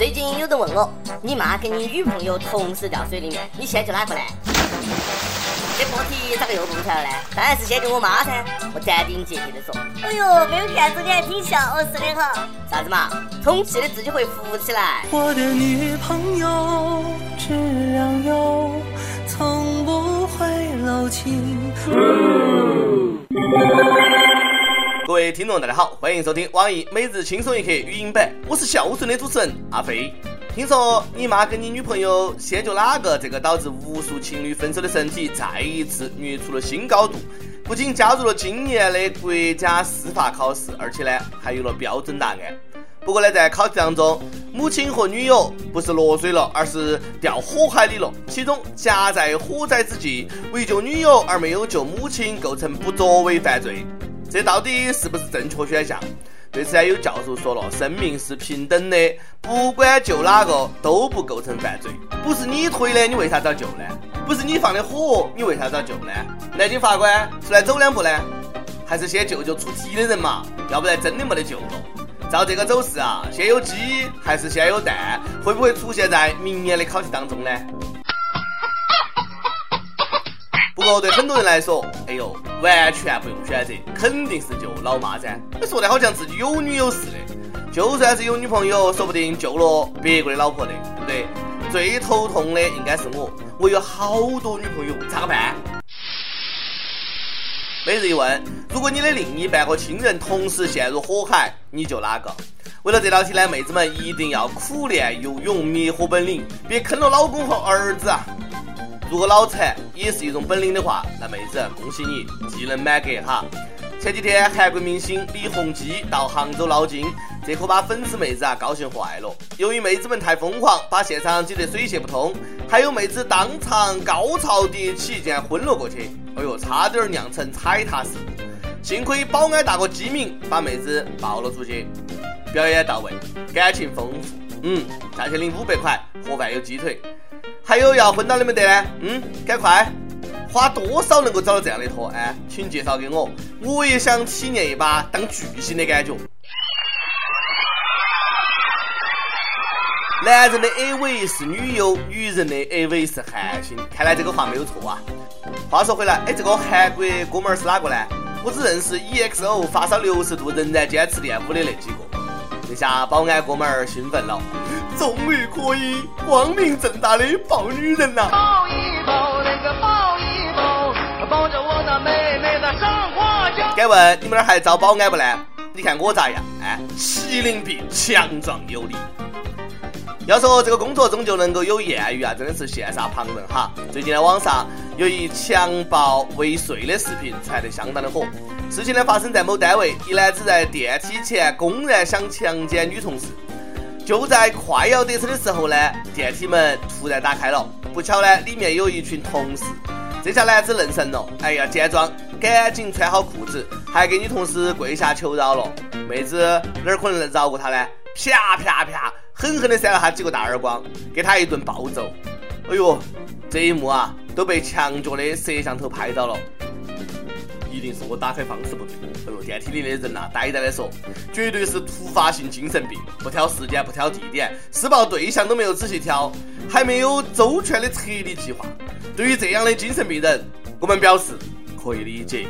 最近有人问我，你妈跟你女朋友同时掉水里面，你先救哪个呢？这破题咋个又蹦出来了呢？当然是先救我妈噻！我斩钉截铁的说。哎呦，没有看出你还挺孝顺的哈。啥子嘛？充气的自己会浮起来。我的女朋友质量优，从不会漏气。各位听众，大家好，欢迎收听网易每日轻松一刻语音版，我是孝顺的主持人阿飞。听说你妈跟你女朋友先救哪个？这个导致无数情侣分手的神体再一次跃出了新高度，不仅加入了今年的国家司法考试，而且呢还有了标准答案。不过呢，在考试当中，母亲和女友不是落水了，而是掉火海里了。其中夹在火灾之际为救女友而没有救母亲，构成不作为犯罪。这到底是不是正确选项？对此，有教授说了：“生命是平等的，不管救哪个都不构成犯罪。不是你推的，你为啥子要救呢？不是你放的火，你为啥子要救呢？南京法官出来走两步呢？还是先救救出题的人嘛？要不然真的没得救了。照这个走势啊，先有鸡还是先有蛋？会不会出现在明年的考题当中呢？”不过对很多人来说，哎呦，完全不用选择，肯定是救老妈噻。你说的好像自己有女友似的，就算是有女朋友，说不定救了别个的老婆的，对不对？最头痛的应该是我，我有好多女朋友，咋个办？每日一问：如果你的另一半和亲人同时陷入火海，你救哪个？为了这道题呢，妹子们一定要苦练游泳灭火本领，别坑了老公和儿子啊！如果脑残也是一种本领的话，那妹子恭喜你技能满格哈！前几天韩国明星李弘基到杭州捞金，这可把粉丝妹子啊高兴坏了。由于妹子们太疯狂，把现场挤得水泄不通，还有妹子当场高潮迭起，竟然昏了过去。哎呦，差点酿成踩踏事故，幸亏保安大哥机敏，把妹子抱了出去。表演到位，感情丰富，嗯，价钱领五百块，盒饭有鸡腿。还有要昏倒的没得呢？嗯，赶快，花多少能够找到这样的托？哎，请介绍给我，我也想体验一把当巨星的感觉。男人的 AV 是女友，女人的 AV 是韩星。看来这个话没有错啊。话说回来，哎，这个韩国哥们儿是哪个呢？我只认识 EXO 发烧六十度仍然坚持练舞的那几个。这下保安哥们儿兴奋了，终于可以光明正大的抱女人了。抱一抱那个抱一抱，抱着我的妹妹的生活就。敢问你们那儿还招保安不呢？你看我咋样？哎，麒麟臂，强壮有力。要说这个工作中就能够有艳遇啊，真的是羡煞旁人哈。最近呢，网上有一强暴未遂的视频传得相当的火。事情呢发生在某单位，一男子在电梯前公然想强奸女同事，就在快要得逞的时候呢，电梯门突然打开了，不巧呢里面有一群同事，这下男子愣神了，哎呀，见状赶紧穿好裤子，还给女同事跪下求饶了，妹子哪儿可能能饶过他呢？啪啪啪，狠狠地扇了他几个大耳光，给他一顿暴揍，哎呦，这一幕啊都被墙角的摄像头拍到了。一定是我打开方式不对。哎呦，电梯里的人呐，呆呆的说，绝对是突发性精神病，不挑时间，不挑地点，施暴对象都没有仔细挑，还没有周全的撤离计划。对于这样的精神病人，我们表示可以理解。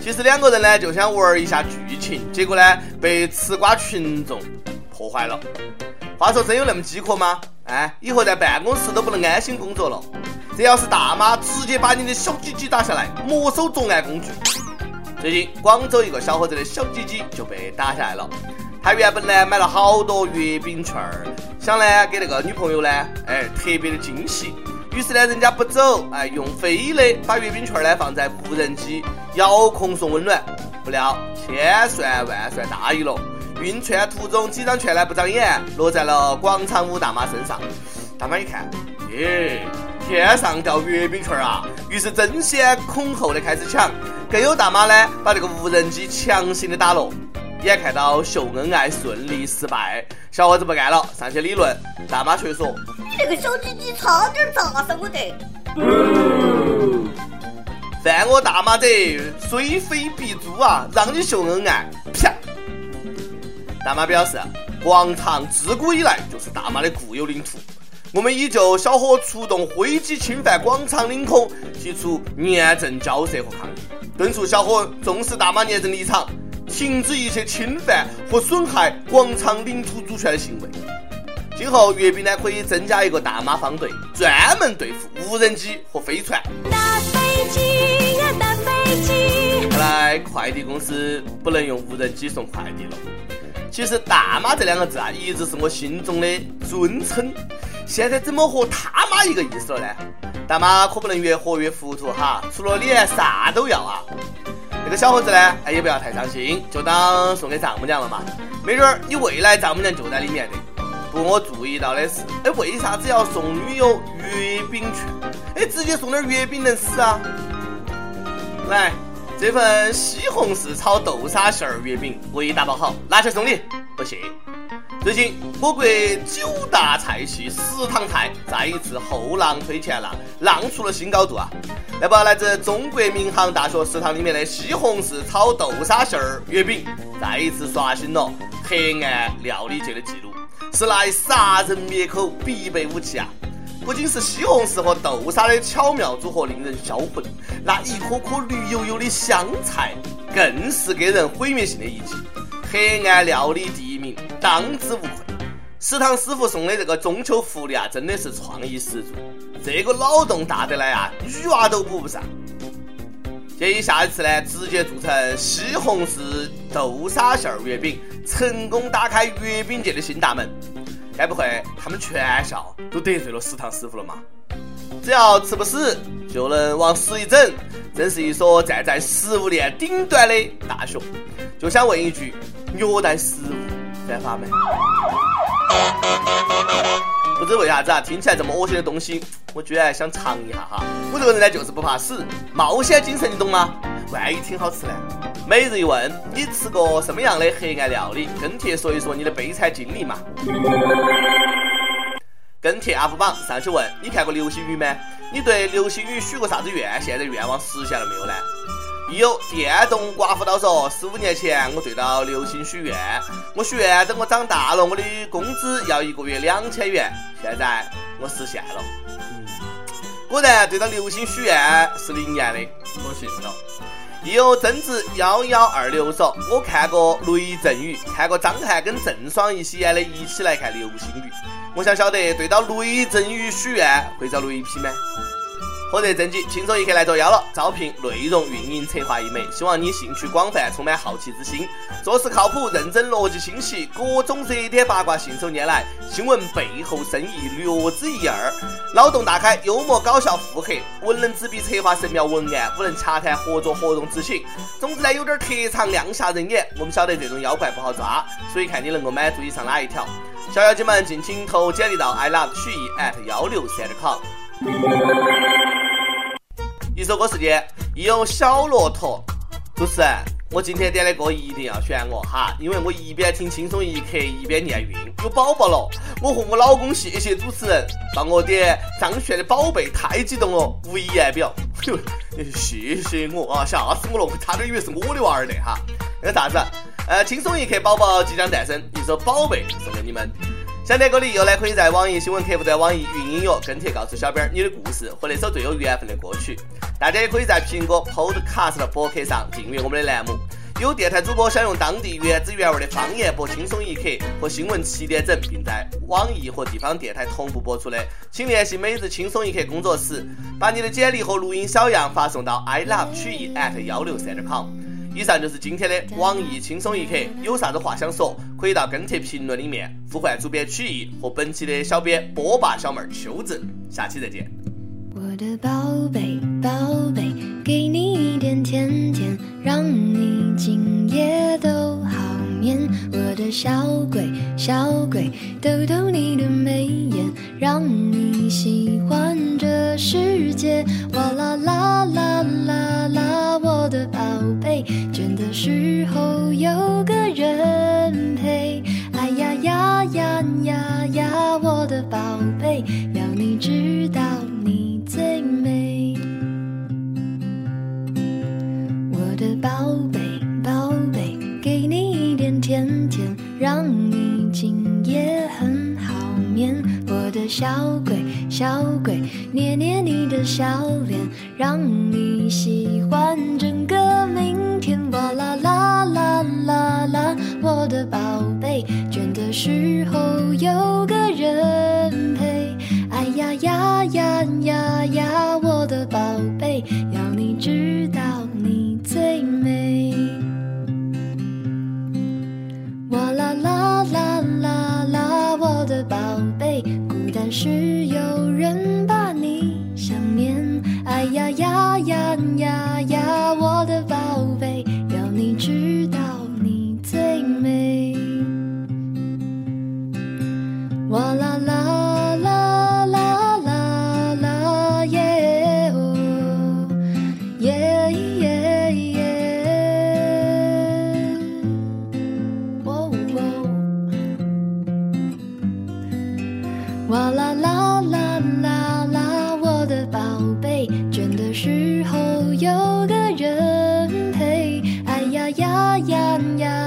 其实两个人呢就想玩一下剧情，结果呢被吃瓜群众破坏了。话说真有那么饥渴吗？哎，以后在办公室都不能安心工作了。这要是大妈，直接把你的小鸡鸡打下来，没收作案工具。最近广州一个小伙子的小鸡鸡就被打下来了。他原本呢买了好多月饼券儿，想呢给那个女朋友呢，哎特别的惊喜。于是呢人家不走，哎用飞的把月饼券儿呢放在无人机遥控送温暖。不料千算万算大意了，运券途中几张券呢不长眼，落在了广场舞大妈身上。大妈一看，耶。天上掉月饼券啊！于是争先恐后的开始抢，更有大妈呢把这个无人机强行的打落。眼看到秀恩爱顺利失败，小伙子不干了，上去理论。大妈却说：“你这个小鸡鸡差点砸死我得。”犯我大妈者，虽非必诛啊！让你秀恩爱，啪！大妈表示：“广场自古以来就是大妈的固有领土。我们已就小伙出动飞机侵犯广场领空提出严正交涉和抗议，敦促小伙重视大妈严正立场，停止一切侵犯和损害广场领土主权的行为。今后阅兵呢可以增加一个大妈方队，专门对付无人机和飞船。大飞机呀，大飞机！看来快递公司不能用无人机送快递了。其实“大妈”这两个字啊，一直是我心中的尊称。现在怎么和他妈一个意思了呢？大妈可不能越活越糊涂哈，除了脸啥都要啊！那个小伙子呢，哎也不要太伤心，就当送给丈母娘了嘛。没准儿你未来丈母娘就在里面的。不过我注意到的是，哎，为啥子要送女友月饼券？哎，直接送点月饼能死啊？来，这份西红柿炒豆沙馅儿月饼我已打包好，拿去送你，不谢。最近，我国九大菜系食堂菜再一次后浪推前浪，浪出了新高度啊！那不，来自中国民航大学食堂里面的西红柿炒豆沙馅儿月饼，再一次刷新了黑暗料理界的记录，是来杀人灭口必备武器啊！不仅是西红柿和豆沙的巧妙组合令人销魂，那一颗颗绿油油的香菜更是给人毁灭性的一击。黑暗料理第一，当之无愧。食堂师傅送的这个中秋福利啊，真的是创意十足。这个脑洞大得来啊，女娃都补不上。建议下一次呢，直接做成西红柿豆沙馅儿月饼，成功打开月饼界的新大门。该不会他们全校都得罪了食堂师傅了吗？只要吃不死，就能往死一整。真是一所站在食物链顶端的大学。就想问一句。虐待食物犯法没？不知为啥子啊？听起来这么恶心的东西，我居然想尝一下哈！我这个人呢，就是不怕死，冒险精神，你懂吗？万一挺好吃呢？每日一问，你吃过什么样的黑暗料理？跟帖说一说你的悲惨经历嘛！跟帖 UP 榜上去问：你看过流星雨吗？你对流星雨许过啥子愿？现在愿望实现了没有呢？有电动刮胡刀说，十五年前我对到流星许愿，我许愿等我长大了，我的工资要一个月两千元。现在我实现了，嗯，果然对到流星许愿是灵验的，我信了。有增值幺幺二六说，我看过雷阵雨，看过张翰跟郑爽一起演的《一起来看流星雨》，我想晓得对到雷阵雨许愿会遭雷劈吗？火热正经，轻松一刻来作妖了。招聘内容运营策划一枚，希望你兴趣广泛，充满好奇之心，做事靠谱、认真、逻辑清晰，各种热点八卦信手拈来，新闻背后深意略知一二，脑洞大开，幽默搞笑，腹黑，文能执笔策划神妙文案，武能洽谈合作活动执行。总之呢，有点特长，亮瞎人眼。我们晓得这种妖怪不好抓，所以看你能够满足以上哪一条。小妖精们，敬请投简历到 i love 曲艺 at 幺六三点 com。一首歌时间，一有小骆驼。主持人，我今天点的歌一定要选我哈，因为我一边听轻松一刻一边念韵。有宝宝了，我和我老公谢谢主持人帮我点张悬的《宝贝》，太激动了，无以言表。哟，谢谢我啊，吓死我了，我差点以为是我的娃儿呢哈。那个啥子？呃，轻松一刻宝宝即将诞生，一首《宝贝》送给你们。想点歌的又来可以在网易新闻客户端、网易云音乐跟帖告诉小编你的故事和那首最有缘分的歌曲。大家也可以在苹果 Podcast 的博客上订阅我们的栏目。有电台主播想用当地原汁原味的方言播《轻松一刻》和新闻七点整，并在网易和地方电台同步播出的，请联系每日轻松一刻工作室，把你的简历和录音小样发送到 i love 曲艺 at 幺六三点 com。以上就是今天的网易轻松一刻，有啥子话想说，可以到跟帖评论里面呼唤主编曲艺和本期的小编波霸小妹秋子，下期再见。我的宝贝宝贝，给你一点甜甜，让你今夜都好眠。我的小鬼小鬼，逗逗你的眉眼，让你喜要你知道，你最美。我的宝贝，宝贝，给你一点甜甜，让你今夜很好眠。我的小鬼，小鬼，捏捏你的小脸，让你喜欢整个明天。哇啦啦啦啦啦，我的宝贝。的时候有个人陪。哎呀呀呀呀呀我的宝贝要你知道你最美。Nhớ